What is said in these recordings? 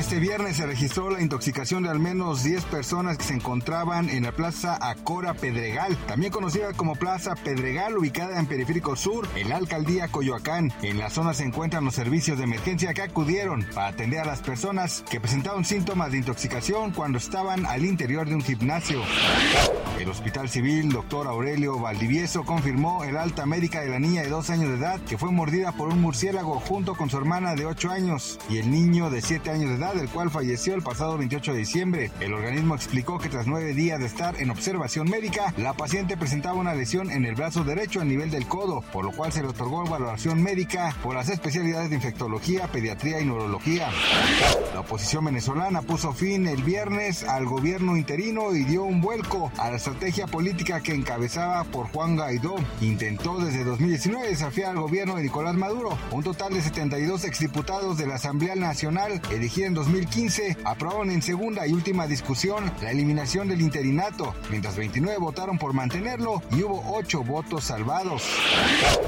Este viernes se registró la intoxicación de al menos 10 personas que se encontraban en la Plaza Acora Pedregal, también conocida como Plaza Pedregal, ubicada en Periférico Sur, en la alcaldía Coyoacán. En la zona se encuentran los servicios de emergencia que acudieron para atender a las personas que presentaron síntomas de intoxicación cuando estaban al interior de un gimnasio. El Hospital Civil Dr. Aurelio Valdivieso confirmó el alta médica de la niña de dos años de edad que fue mordida por un murciélago junto con su hermana de 8 años y el niño de 7 años de edad, el cual falleció el pasado 28 de diciembre. El organismo explicó que tras nueve días de estar en observación médica, la paciente presentaba una lesión en el brazo derecho a nivel del codo, por lo cual se le otorgó valoración médica por las especialidades de infectología, pediatría y neurología. La oposición venezolana puso fin el viernes al gobierno interino y dio un vuelco a la estrategia política que encabezaba por Juan Guaidó. Intentó desde 2019 desafiar al gobierno de Nicolás Maduro. Un total de 72 exdiputados de la Asamblea Nacional en 2015 aprobaron en segunda y última discusión la eliminación del interinato, mientras 29 votaron por mantenerlo y hubo 8 votos salvados.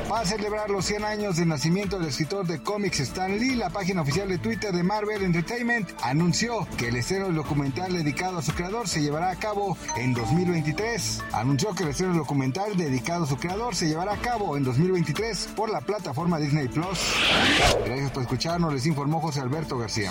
Para celebrar los 100 años del nacimiento del escritor de cómics Stan Lee, la página oficial de Twitter de Marvel Entertainment anunció que el estreno del documental dedicado a su creador se llevará a cabo en 2023. Anunció que el estreno del documental dedicado a su creador se llevará a cabo en 2023 por la plataforma Disney Plus. Gracias por escucharnos, les informó José Alberto García.